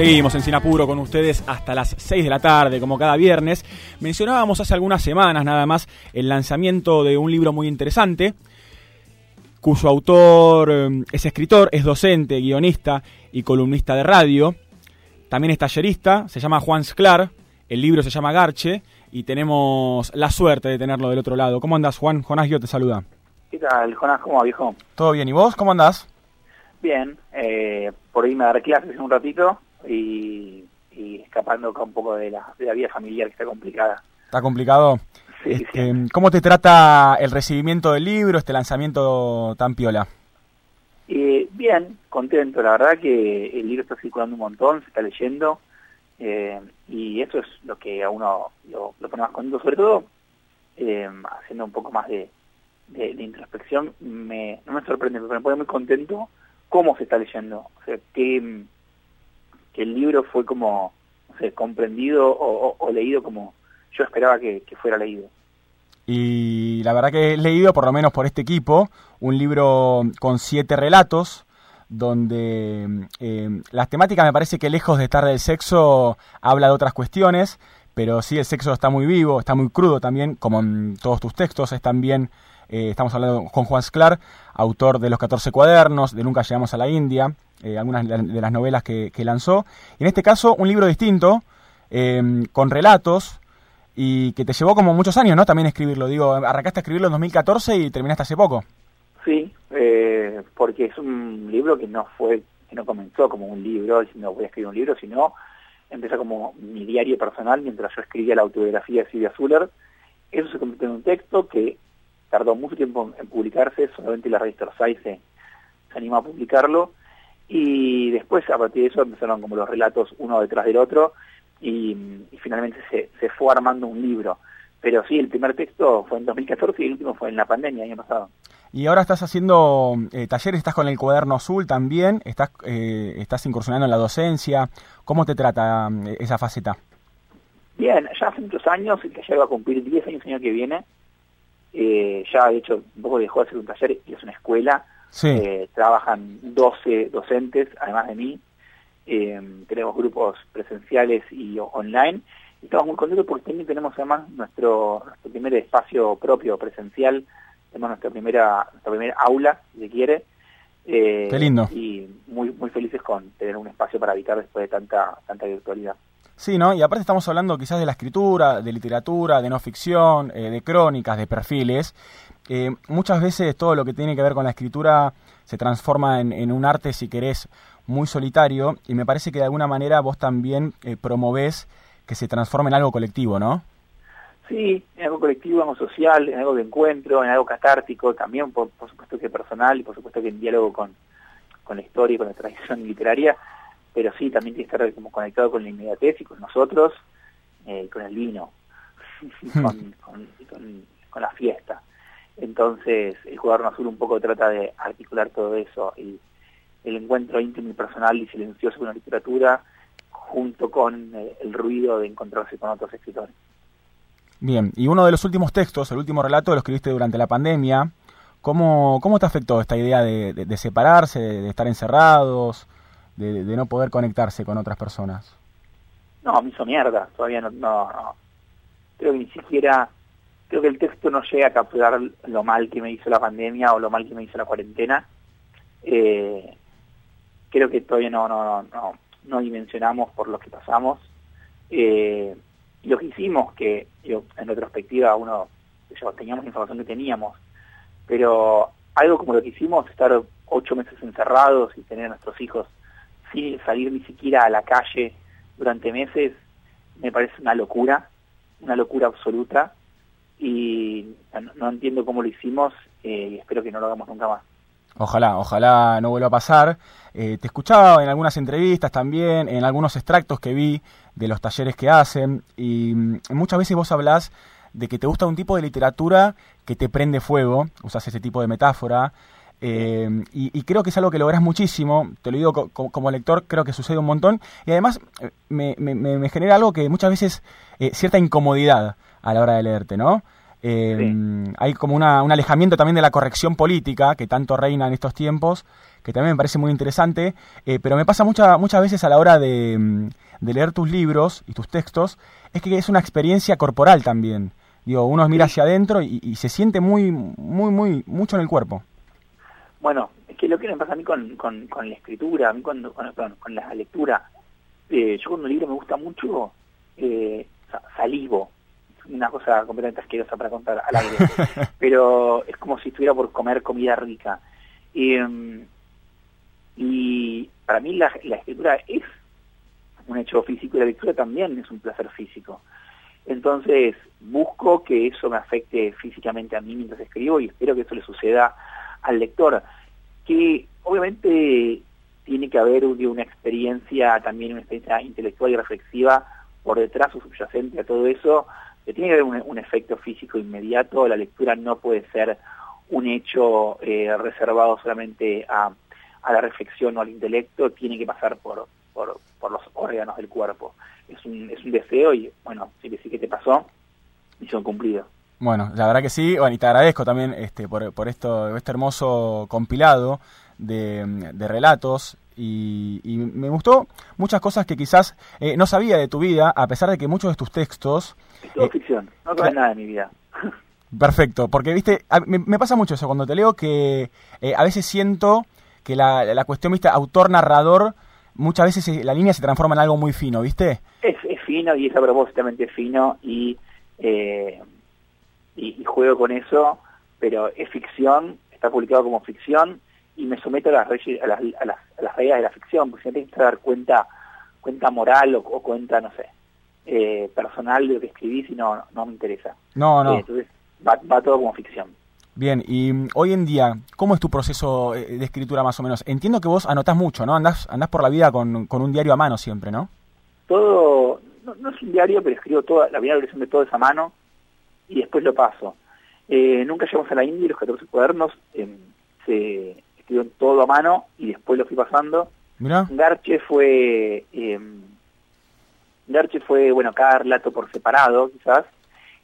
Seguimos en Sinapuro con ustedes hasta las 6 de la tarde, como cada viernes. Mencionábamos hace algunas semanas nada más el lanzamiento de un libro muy interesante, cuyo autor eh, es escritor, es docente, guionista y columnista de radio. También es tallerista, se llama Juan Sclar, el libro se llama Garche y tenemos la suerte de tenerlo del otro lado. ¿Cómo andas, Juan? Jonás yo te saluda. ¿Qué tal, Jonás? ¿Cómo va, viejo? Todo bien, ¿y vos? ¿Cómo andás? Bien, eh, por irme a dar clases un ratito y, escapando un poco de la, de la vida familiar que está complicada. ¿Está complicado? Sí, este, ¿Cómo te trata el recibimiento del libro, este lanzamiento tan piola? Eh, bien, contento. La verdad que el libro está circulando un montón, se está leyendo eh, y eso es lo que a uno lo, pone más contento. Sobre todo, eh, haciendo un poco más de, de, introspección, me, no me sorprende, pero me pone muy contento cómo se está leyendo. O sea, que, que el libro fue como, comprendido o leído como yo esperaba que, fuera leído. Y la verdad que he leído, por lo menos por este equipo, un libro con siete relatos, donde eh, las temáticas me parece que lejos de estar del sexo, habla de otras cuestiones, pero sí el sexo está muy vivo, está muy crudo también, como en todos tus textos, es también, eh, estamos hablando con Juan Sclar, autor de Los 14 cuadernos, de Nunca llegamos a la India, eh, algunas de las novelas que, lanzó, y en este caso un libro distinto, con relatos, y que te llevó como muchos años, ¿no? También escribirlo. Digo, arrancaste a escribirlo en 2014 y terminaste hace poco. Sí, eh, porque es un libro que no fue, que no comenzó como un libro, no voy a escribir un libro, sino empezó como mi diario personal mientras yo escribía la autobiografía de Silvia Zuller. Eso se convirtió en un texto que tardó mucho tiempo en publicarse, solamente la revista Orsay se, se animó a publicarlo, y después a partir de eso empezaron como los relatos uno detrás del otro, y, finalmente se, se, fue armando un libro. Pero sí, el primer texto fue en 2014 y el último fue en la pandemia, el año pasado. Y ahora estás haciendo eh, talleres, estás con el cuaderno azul también, estás, eh, estás incursionando en la docencia. ¿Cómo te trata eh, esa faceta? Bien, ya hace muchos años, el taller va a cumplir 10 años el año que viene. ya, de hecho, un poco dejó de ser un taller y es una escuela. Trabajan 12 docentes, además de mí, eh, tenemos grupos presenciales y online, y estamos muy contentos porque también tenemos además nuestro, nuestro primer espacio propio presencial, tenemos nuestra primera, nuestra primera aula, si se quiere, eh, Qué lindo. y muy, muy felices con tener un espacio para habitar después de tanta, tanta virtualidad. Sí, ¿no? Y aparte estamos hablando quizás de la escritura, de literatura, de no ficción, eh, de crónicas, de perfiles. Eh, muchas veces todo lo que tiene que ver con la escritura se transforma en, en un arte, si querés, muy solitario y me parece que de alguna manera vos también eh, promovés que se transforme en algo colectivo, ¿no? Sí, en algo colectivo, en algo social, en algo de encuentro, en algo catártico, también por, supuesto que personal y por supuesto que en diálogo con, con la historia y con la tradición literaria, pero sí, también tiene que estar como conectado con la inmediatez y con nosotros, eh, con el vino, hmm. con, con, con, la fiesta. Entonces, el cuaderno azul un poco trata de articular todo eso y el encuentro íntimo y personal y silencioso con la literatura junto con eh, el ruido de encontrarse con otros escritores. Bien, y uno de los últimos textos, el último relato, lo escribiste durante la pandemia. ¿Cómo, cómo te afectó esta idea de, separarse, de, estar encerrados, de, no poder conectarse con otras personas? No, me hizo mierda, todavía no, no, no. Creo que ni siquiera, creo que el texto no llega a capturar lo mal que me hizo la pandemia o lo mal que me hizo la cuarentena. Eh, creo que todavía no, no, no, no dimensionamos por lo que pasamos. Eh, lo que hicimos, que yo, en retrospectiva uno, yo, teníamos la información que teníamos, pero algo como lo que hicimos, estar ocho meses encerrados y tener a nuestros hijos sin salir ni siquiera a la calle durante meses, me parece una locura, una locura absoluta, y no, entiendo cómo lo hicimos eh, y espero que no lo hagamos nunca más. Ojalá, ojalá no vuelva a pasar. Eh, te escuchaba en algunas entrevistas también, en algunos extractos que vi de los talleres que hacen, y mm, muchas veces vos hablás de que te gusta un tipo de literatura que te prende fuego, usas ese tipo de metáfora, eh, y, creo que es algo que logras muchísimo, te lo digo como lector, creo que sucede un montón, y además eh, me, me, genera algo que muchas veces, cierta incomodidad a la hora de leerte, ¿no? Eh, hay como una, un alejamiento también de la corrección política que tanto reina en estos tiempos, que también me parece muy interesante, eh, pero me pasa mucha, muchas veces a la hora de, mm, de, leer tus libros y tus textos, es que es una experiencia corporal también. Digo, uno mira hacia adentro y, se siente muy, muy, muy, mucho en el cuerpo. Bueno, es que lo que me pasa a mí con, con, la escritura, a mí con, con, la lectura, eh, yo cuando un libro me gusta mucho, eh, salivo, una cosa completamente asquerosa para contar al aire, pero es como si estuviera por comer comida rica. Em, y para mí la, escritura es un hecho físico y la lectura también es un placer físico. Entonces busco que eso me afecte físicamente a mí mientras escribo y espero que eso le suceda al lector, que obviamente tiene que haber una experiencia, también una experiencia intelectual y reflexiva por detrás o subyacente a todo eso, tiene que haber un, efecto físico inmediato, la lectura no puede ser un hecho eh, reservado solamente a, la reflexión o al intelecto, tiene que pasar por, por, los órganos del cuerpo. Es un, es un deseo y bueno, sí que sí que te pasó, misión cumplida. Bueno, la verdad que sí, bueno, y te agradezco también este, por, por esto, este hermoso compilado de, de relatos y, me gustó muchas cosas que quizás eh, no sabía de tu vida, a pesar de que muchos de tus textos... Es todo eh, ficción, no sabes nada de mi vida. Perfecto, porque viste, me, pasa mucho eso cuando te leo que eh, a veces siento que la, la cuestión, viste, autor-narrador, muchas veces la línea se transforma en algo muy fino, ¿viste? Es, fino y es a propósitamente fino y, y juego con eso, pero es ficción, está publicado como ficción y me someto a las, a las, a las, a las reglas de la ficción, porque si no tengo que dar cuenta, cuenta moral o, cuenta, no sé, eh, personal de lo que escribí, si no, no me interesa. No, no. Eh, entonces va, va todo como ficción. Bien, y mm, hoy en día, ¿cómo es tu proceso eh, de escritura más o menos? Entiendo que vos anotás mucho, ¿no? Andás, andás por la vida con, con un diario a mano siempre, ¿no? Todo, no, es un diario, pero escribo toda la primera versión de todo esa mano y después lo paso. nunca llegamos a la India y los 14 cuadernos se todo a mano y después lo fui pasando. Garche fue, eh, Garche fue, bueno, cada relato por separado, quizás.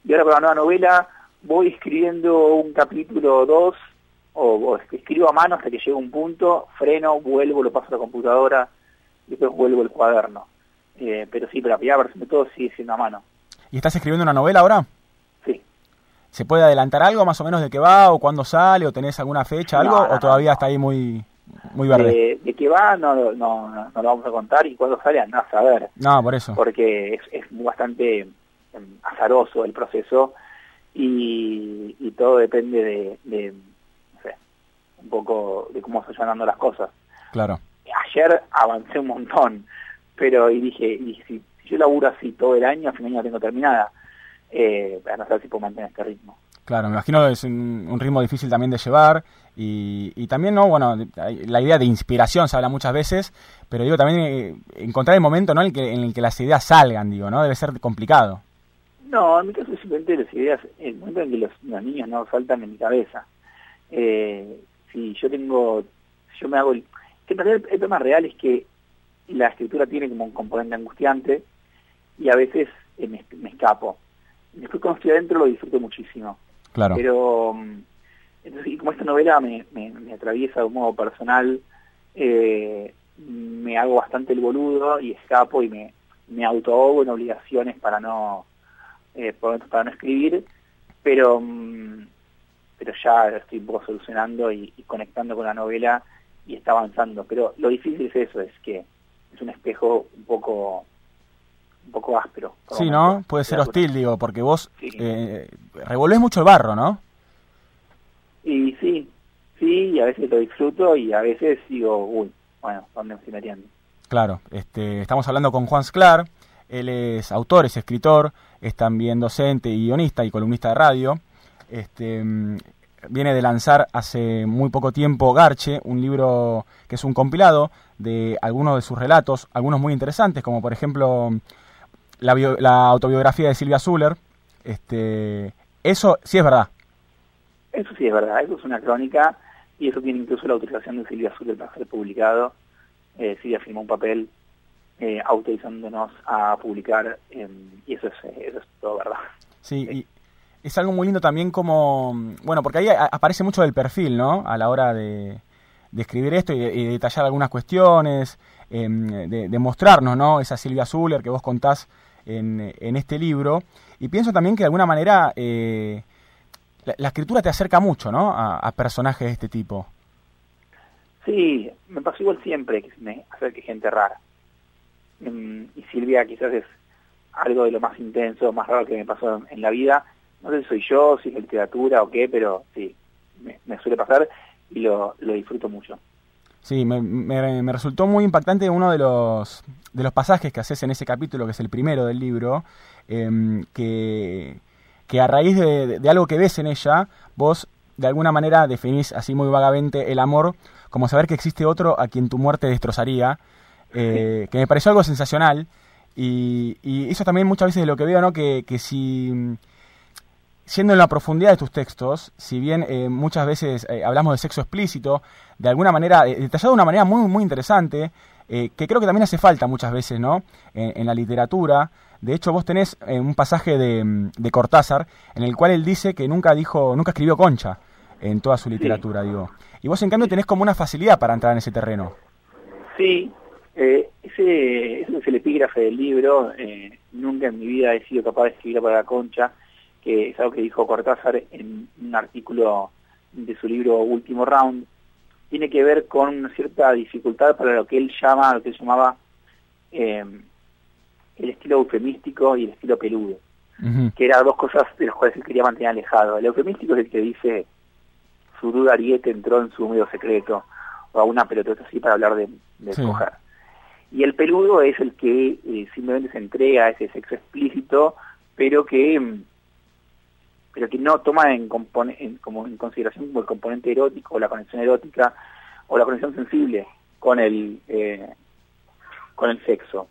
Y ahora para la nueva novela voy escribiendo un capítulo o dos, o, escribo a mano hasta que llega un punto, freno, vuelvo, lo paso a la computadora, y después vuelvo el cuaderno. Eh, pero sí, pero la primera versión de todo sigue siendo a mano. ¿Y estás escribiendo una novela ahora? ¿Se puede adelantar algo más o menos de qué va o cuándo sale o tenés alguna fecha, algo o todavía está ahí muy muy verde? De, qué va no, no, no, lo vamos a contar y cuándo sale andás a saber. No, por eso. Porque es, es bastante em, azaroso el proceso y, y todo depende de, de, no sé, un poco de cómo se van dando las cosas. Claro. Ayer avancé un montón, pero y dije, y si, si yo laburo así todo el año, a fin de año la tengo terminada eh, para no saber si puedo mantener este ritmo. Claro, me imagino que es un, ritmo difícil también de llevar y, y, también, ¿no? Bueno, la idea de inspiración se habla muchas veces, pero digo también eh, encontrar el momento, ¿no? En el, que, en el que las ideas salgan, digo, ¿no? Debe ser complicado. No, en mi caso simplemente las ideas, el momento en que los, niños no saltan en mi cabeza. Eh, si yo tengo, yo me hago, el, que en realidad el, tema real es que la escritura tiene como un componente angustiante y a veces eh, me escapo después cuando estoy adentro lo disfruto muchísimo. Claro. Pero, mm, entonces, y como esta novela me, me, atraviesa de un modo personal, eh, me hago bastante el boludo y escapo y me, me en obligaciones para no, eh, para no escribir, pero, mm, pero ya estoy un poco solucionando y, y conectando con la novela y está avanzando. Pero lo difícil es eso, es que es un espejo un poco un poco áspero. Sí, ¿no? Puede ser hostil, digo, porque vos eh, revolvés mucho el barro, ¿no? Y sí, sí, y a veces lo disfruto y a veces digo, uy, bueno, ¿dónde me estoy metiendo? Claro, este, estamos hablando con Juan Sclar, él es autor, es escritor, es también docente, guionista y columnista de radio. Este, mm, viene de lanzar hace muy poco tiempo Garche, un libro que es un compilado de algunos de sus relatos, algunos muy interesantes, como por ejemplo la, autobiografía de Silvia Zuller. Este, eso sí es verdad. Eso sí es verdad, eso es una crónica y eso tiene incluso la autorización de Silvia Zuller para ser publicado. Eh, Silvia firmó un papel eh, autorizándonos a publicar y eso es, eso es todo verdad. Sí, y es algo muy lindo también como, bueno, porque ahí aparece mucho del perfil, ¿no? A la hora de, escribir esto y, detallar algunas cuestiones, em, de, mostrarnos, ¿no? Esa Silvia Zuller que vos contás en, en este libro. Y pienso también que de alguna manera eh, la, escritura te acerca mucho, ¿no? A, personajes de este tipo. Sí, me pasó igual siempre que me acerque gente rara. Mm, y Silvia quizás es algo de lo más intenso, más raro que me pasó en, la vida. No sé si soy yo, si es literatura o qué, pero sí, me, suele pasar y lo, lo disfruto mucho. Sí, me, me, resultó muy impactante uno de los, de los pasajes que haces en ese capítulo, que es el primero del libro, em, que, que a raíz de, algo que ves en ella, vos de alguna manera definís así muy vagamente el amor como saber que existe otro a quien tu muerte destrozaría, eh, que me pareció algo sensacional. Y, y, eso también muchas veces de lo que veo, ¿no? Que, que si, siendo en la profundidad de tus textos, si bien eh, muchas veces eh, hablamos de sexo explícito, de alguna manera, detallado de una manera muy, muy interesante, que creo que también hace falta muchas veces, ¿no? en la literatura, de hecho, vos tenés eh, un pasaje de, de, Cortázar en el cual él dice que nunca dijo, nunca escribió concha en toda su literatura, digo. Y vos en cambio tenés como una facilidad para entrar en ese terreno. Sí, eh, ese, es el epígrafe del libro. Eh, nunca en mi vida he sido capaz de escribir para la concha, que es algo que dijo Cortázar en un artículo de su libro Último Round. Tiene que ver con una cierta dificultad para lo que él llama, lo que él llamaba eh, el estilo eufemístico y el estilo peludo, que eran dos cosas de las cuales él quería mantener alejado. El eufemístico es el que dice su duda ariete entró en su medio secreto, o a una pelotota así para hablar de, de Y el peludo es el que eh, simplemente se entrega a ese sexo explícito, pero que pero que no toma en, como en consideración como el componente erótico, o la conexión erótica, o la conexión sensible con el, eh, con el sexo.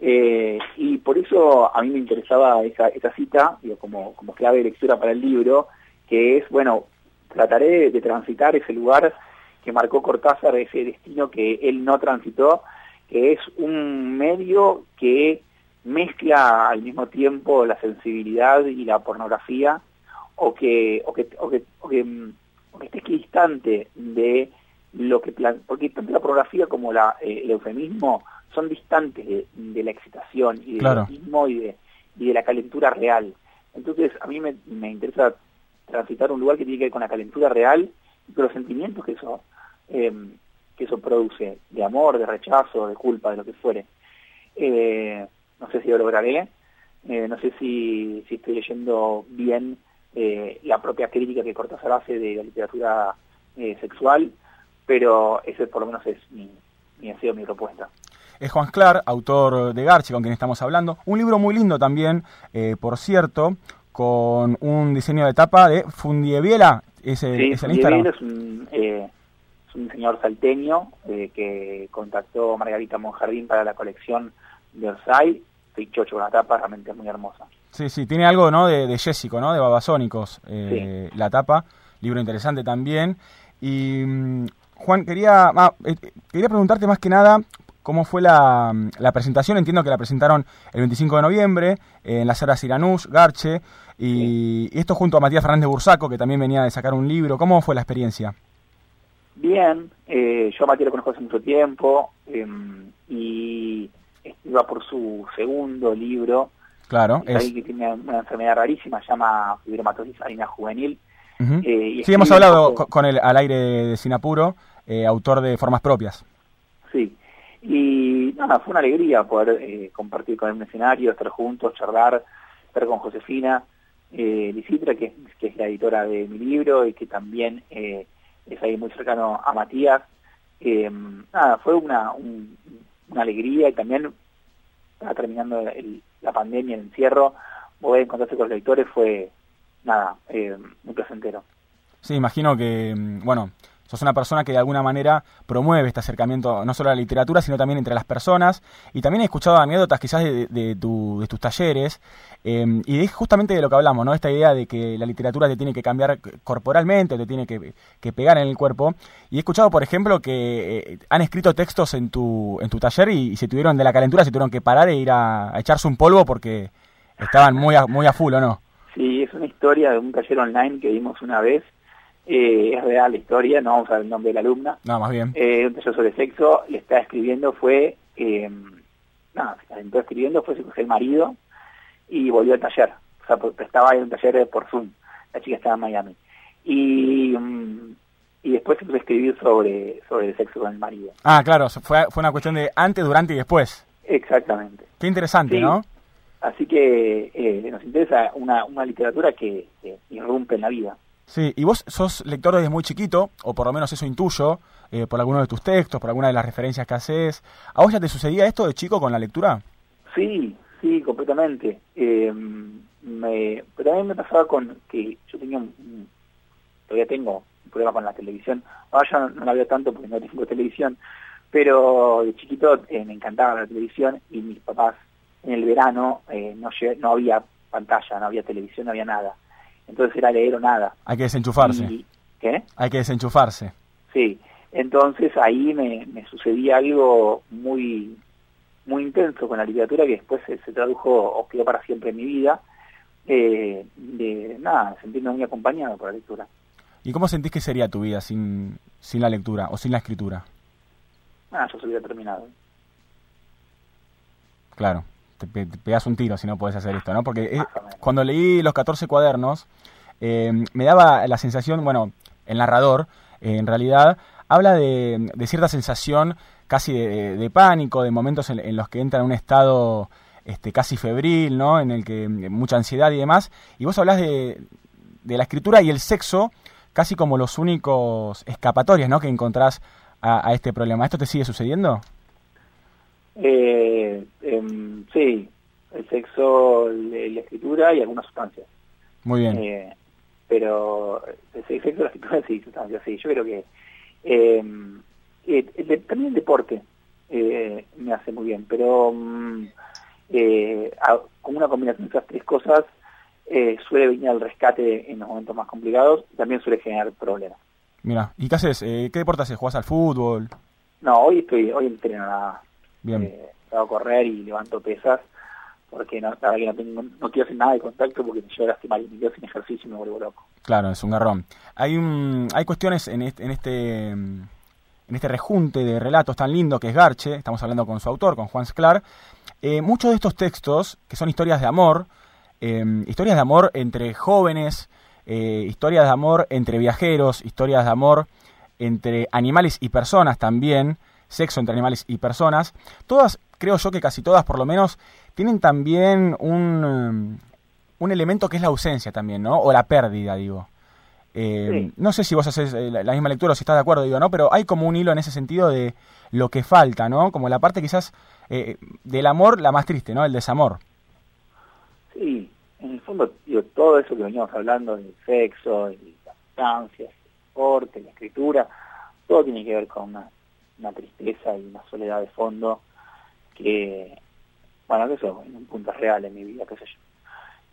Eh, y por eso a mí me interesaba esa, esa cita, como, como clave de lectura para el libro, que es, bueno, trataré de, transitar ese lugar que marcó Cortázar, ese destino que él no transitó, que es un medio que mezcla al mismo tiempo la sensibilidad y la pornografía, o que, o que, o que, o que, mm, esté distante de lo que plan porque tanto la pornografía como la, eh, el eufemismo son distantes de, la excitación y del erotismo y de, y de la calentura real. Entonces a mí me, interesa transitar un lugar que tiene que ver con la calentura real y con los sentimientos que eso, eh, que eso produce, de amor, de rechazo, de culpa, de lo que fuere. Eh, no sé si lo lograré, eh, no sé si, si estoy leyendo bien la propia crítica que Cortázar hace de la literatura sexual, pero ese por lo menos es mi, mi deseo, mi propuesta es Juan Clar, autor de Garchi, con quien estamos hablando. Un libro muy lindo también, eh, por cierto, con un diseño de tapa de Fundieviela. Ese, sí, es, es, un, eh, es un diseñador salteño eh, que contactó a Margarita Monjardín para la colección de Orsay. Estoy chocho con la tapa, realmente es muy hermosa. Sí, sí, tiene algo ¿no? de, de Jessico, ¿no? de Babasónicos, eh, la tapa. Libro interesante también. Y mm, Juan, quería, ah, quería preguntarte más que nada cómo fue la, presentación. Entiendo que la presentaron el 25 de noviembre en la sala Siranús, Garche, y, esto junto a Matías Fernández Bursaco, que también venía de sacar un libro. ¿Cómo fue la experiencia? Bien, eh, yo a Matías lo conozco hace mucho tiempo em, y iba por su segundo libro. Claro. Es... que tiene una enfermedad rarísima, se llama fibromatosis harina juvenil. Eh, sí, hemos hablado con él al aire de Sinapuro, eh, autor de Formas Propias. Sí, y nada, fue una alegría poder eh, compartir con él un escenario, estar juntos, charlar, estar con Josefina eh, Licitra, que, que, es la editora de mi libro y que también eh, es ahí muy cercano a Matías. Nada, fue una, una alegría y también estaba terminando la pandemia, el encierro, poder encontrarse con los lectores fue, nada, muy placentero. Sí, imagino que, mm, bueno, sos una persona que de alguna manera promueve este acercamiento no solo a la literatura, sino también entre las personas. Y también he escuchado anécdotas quizás de, tus talleres, em, y es justamente de lo que hablamos, ¿no? Esta idea de que la literatura te tiene que cambiar corporalmente, te tiene que, pegar en el cuerpo. Y he escuchado, por ejemplo, que eh, han escrito textos en tu, en tu taller y, se tuvieron de la calentura, se tuvieron que parar e ir a, echarse un polvo porque estaban muy a, muy a full, ¿o no? Sí, es una historia de un taller online que vimos una vez eh, es real la historia, no vamos a ver el nombre de la alumna. No, más bien. Eh, un taller sobre sexo, le está escribiendo, fue, eh, nada, se escribiendo, fue el marido y volvió al taller. O sea, estaba en un taller por Zoom, la chica estaba en Miami. Y, mm, y después se puso a escribir sobre, sobre el sexo con el marido. Ah, claro, fue, fue una cuestión de antes, durante y después. Exactamente. Qué interesante, ¿no? Así que eh, nos interesa una, una literatura que, irrumpe en la vida. Sí, y vos sos lector desde muy chiquito, o por lo menos eso intuyo, eh, por alguno de tus textos, por alguna de las referencias que haces. ¿A vos ya te sucedía esto de chico con la lectura? Sí, sí, completamente. Eh, me, pero también me pasaba con que yo tenía un, todavía tengo un problema con la televisión. Ahora ya no, la veo tanto porque no tengo televisión, pero de chiquito me encantaba la televisión y mis papás en el verano eh, no, no había pantalla, no había televisión, no había nada. Entonces era leer o nada. Hay que desenchufarse. ¿Qué? Hay que desenchufarse. Sí, entonces ahí me, sucedía algo muy muy intenso con la literatura que después se, tradujo o quedó para siempre en mi vida, eh, de nada, sentirme muy acompañado por la lectura. ¿Y cómo sentís que sería tu vida sin, sin la lectura o sin la escritura? Ah, yo se hubiera terminado. Claro, te, pegas un tiro si no puedes hacer esto, ¿no? Porque cuando leí los 14 cuadernos, eh, me daba la sensación, bueno, el narrador, eh, en realidad, habla de, cierta sensación casi de, pánico, de momentos en, los que entra en un estado este, casi febril, ¿no? En el que mucha ansiedad y demás. Y vos hablas de, la escritura y el sexo casi como los únicos escapatorias, ¿no? Que encontrás a, a este problema. ¿Esto te sigue sucediendo? Eh, em, sí, el sexo, la escritura y algunas sustancias. Muy bien. Eh, pero el sexo, la escritura sí, sustancias, sí. Yo creo que em, eh, también el deporte eh, me hace muy bien, pero mm, eh, con una combinación de esas tres cosas suele venir al rescate en los momentos más complicados y también suele generar problemas. Mira, ¿y qué haces? ¿Qué deporte haces? ¿Jugás al fútbol? No, hoy estoy, hoy entreno nada Bien. Eh, a correr y levanto pesas porque no, la que no, tengo, no quiero hacer nada de contacto porque me llevo a lastimar y me quedo sin ejercicio y me vuelvo loco. Claro, es un garrón. Hay un, hay cuestiones en este, en este en este rejunte de relatos tan lindo que es Garche, estamos hablando con su autor, con Juan Sclar, eh, muchos de estos textos, que son historias de amor, eh, historias de amor entre jóvenes, eh, historias de amor entre viajeros, historias de amor entre animales y personas también, sexo entre animales y personas, todas, creo yo que casi todas por lo menos, tienen también un, um, un elemento que es la ausencia también, ¿no? O la pérdida, digo. Eh, no sé si vos haces eh, la, misma lectura o si estás de acuerdo, digo, ¿no? Pero hay como un hilo en ese sentido de lo que falta, ¿no? Como la parte quizás eh, del amor, la más triste, ¿no? El desamor. Sí, en el fondo, digo, todo eso que veníamos hablando del sexo, de las sustancias, el deporte, la escritura, todo tiene que ver con una una tristeza y una soledad de fondo que, bueno, que eso en un punto real en mi vida, qué sé yo.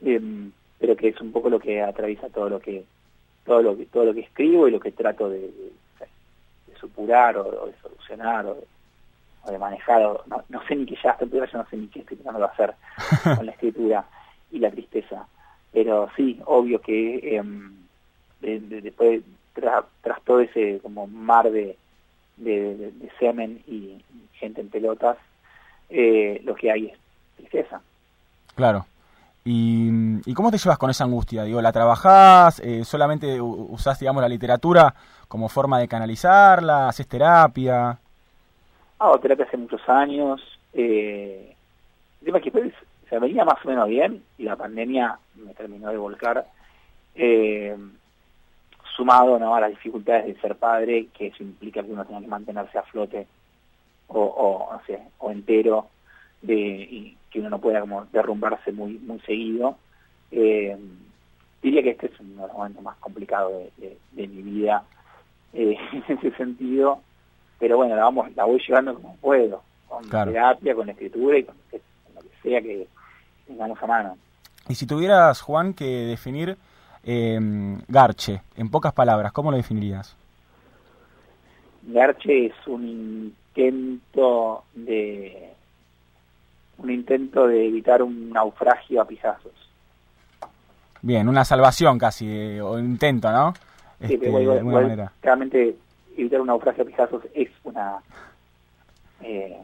Em, pero que es un poco lo que atraviesa todo lo que todo lo que todo lo que escribo y lo que trato de, supurar o, de solucionar o de, manejar no, sé ni qué ya hasta yo no sé ni qué estoy tratando de hacer con la escritura y la tristeza pero sí obvio que em, después tras, tras todo ese como mar de, de, semen y gente en pelotas, eh, lo que hay es tristeza. Claro. ¿Y, ¿Y, cómo te llevas con esa angustia? Digo, ¿la trabajás? Eh, ¿Solamente usás, digamos, la literatura como forma de canalizarla? ¿Haces terapia? Hago terapia hace muchos años. Eh, el tema es que pues, se venía más o menos bien y la pandemia me terminó de volcar. Eh, sumado ¿no? a las dificultades de ser padre, que eso implica que uno tenga que mantenerse a flote o, o, no sé, o entero, de, y que uno no pueda como derrumbarse muy, muy seguido. Eh, diría que este es uno de los momentos más complicados de, mi vida eh, en ese sentido, pero bueno, la, vamos, la voy llevando como puedo, con terapia, con escritura y con, lo que sea que tengamos a mano. Y si tuvieras, Juan, que definir eh, Garche, en pocas palabras, ¿cómo lo definirías? Garche es un intento de un intento de evitar un naufragio a pisazos. Bien, una salvación casi, o intento, ¿no? Este, de alguna manera. Claramente evitar un naufragio a pijazos es una... Eh,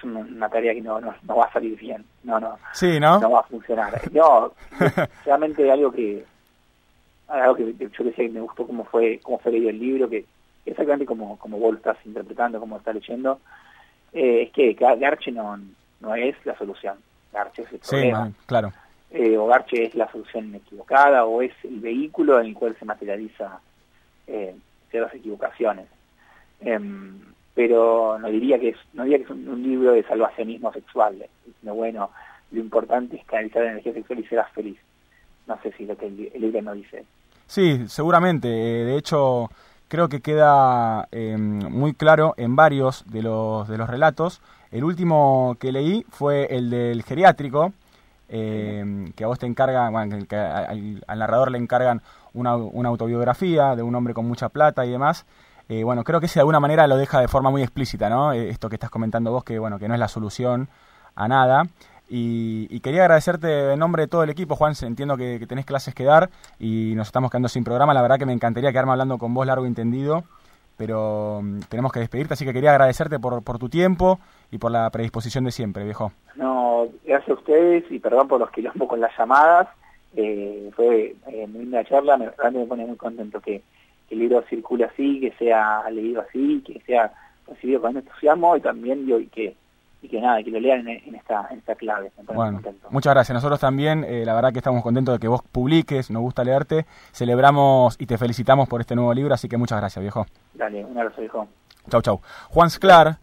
es una, tarea que no, no, va a salir bien, no, no, sí, ¿no? no va a funcionar. No, realmente algo que algo que yo decía que me gustó cómo fue cómo fue leído el libro, que exactamente como, como vos lo estás interpretando, como lo estás leyendo, eh, es que Garche no, no es la solución, Garche es el problema. Sí, claro. Eh, o Garche es la solución equivocada, o es el vehículo en el cual se materializa eh, ciertas equivocaciones. Em, pero no diría que es, no diría que es un, libro de salvacionismo sexual, sino bueno, lo importante es canalizar la energía sexual y serás feliz. No sé si lo que el, libro no dice. Sí, seguramente. de hecho, creo que queda em, muy claro en varios de los, de los relatos. El último que leí fue el del geriátrico, em, que a vos te encarga, bueno, que al, narrador le encargan una, una, autobiografía de un hombre con mucha plata y demás. Bueno, creo que ese de alguna manera lo deja de forma muy explícita, ¿no? Eh, esto que estás comentando vos, que bueno, que no es la solución a nada. Y, quería agradecerte en nombre de todo el equipo, Juan. Entiendo que, tenés clases que dar y nos estamos quedando sin programa. La verdad que me encantaría quedarme hablando con vos largo y entendido, pero mm, tenemos que despedirte. Así que quería agradecerte por, por tu tiempo y por la predisposición de siempre, viejo. No, gracias a ustedes y perdón por los quilombos con las llamadas. Eh, fue eh, muy linda charla. Me, me pone muy contento que, el libro circule así, que sea leído así, que sea recibido con entusiasmo y también yo y que y que nada, que lo lean en, esta, en esta clave. bueno, muchas gracias. Nosotros también, eh, la verdad que estamos contentos de que vos publiques, nos gusta leerte, celebramos y te felicitamos por este nuevo libro, así que muchas gracias, viejo. Dale, un abrazo, viejo. Chau, chau. Juan Sclar,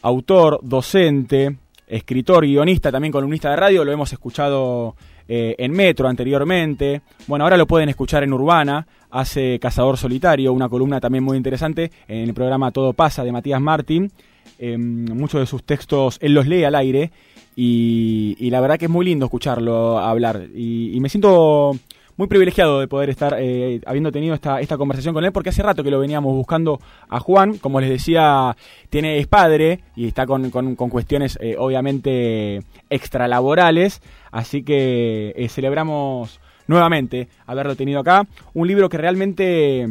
autor, docente, escritor, guionista, también columnista de radio, lo hemos escuchado eh, en Metro anteriormente. Bueno, ahora lo pueden escuchar en Urbana, hace Cazador Solitario, una columna también muy interesante en el programa Todo Pasa de Matías Martín. Em, muchos de sus textos él los lee al aire y, la verdad que es muy lindo escucharlo hablar y, me siento muy privilegiado de poder estar eh, habiendo tenido esta, esta conversación con él porque hace rato que lo veníamos buscando a Juan, como les decía, tiene es padre y está con, con, cuestiones eh, obviamente extralaborales, así que eh, celebramos nuevamente haberlo tenido acá, un libro que realmente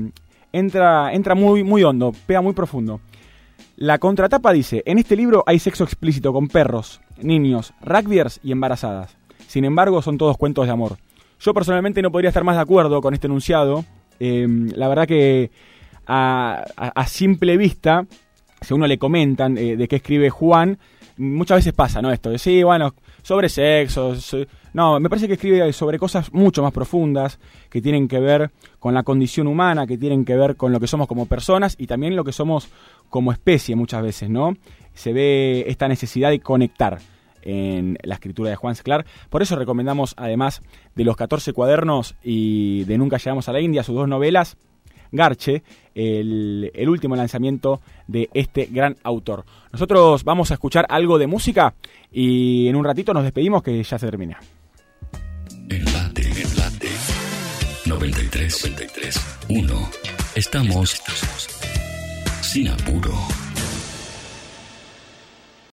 entra, entra muy, muy hondo, pega muy profundo. La contratapa dice, en este libro hay sexo explícito con perros, niños, rugbyers y embarazadas. Sin embargo, son todos cuentos de amor. Yo personalmente no podría estar más de acuerdo con este enunciado. Em, la verdad que a, simple vista, si uno le comentan eh, de qué escribe Juan, muchas veces pasa, ¿no? Esto de sí, bueno, sobre sexo. No, me parece que escribe sobre cosas mucho más profundas, que tienen que ver con la condición humana, que tienen que ver con lo que somos como personas y también lo que somos como especie muchas veces, ¿no? Se ve esta necesidad de conectar en la escritura de Juan Sclar. Por eso recomendamos, además de los 14 cuadernos y de Nunca llegamos a la India, sus dos novelas, Garche, el, último lanzamiento de este gran autor. Nosotros vamos a escuchar algo de música y en un ratito nos despedimos que ya se termina. Enlate, enlate. 93, 93, 1. Estamos sin apuro.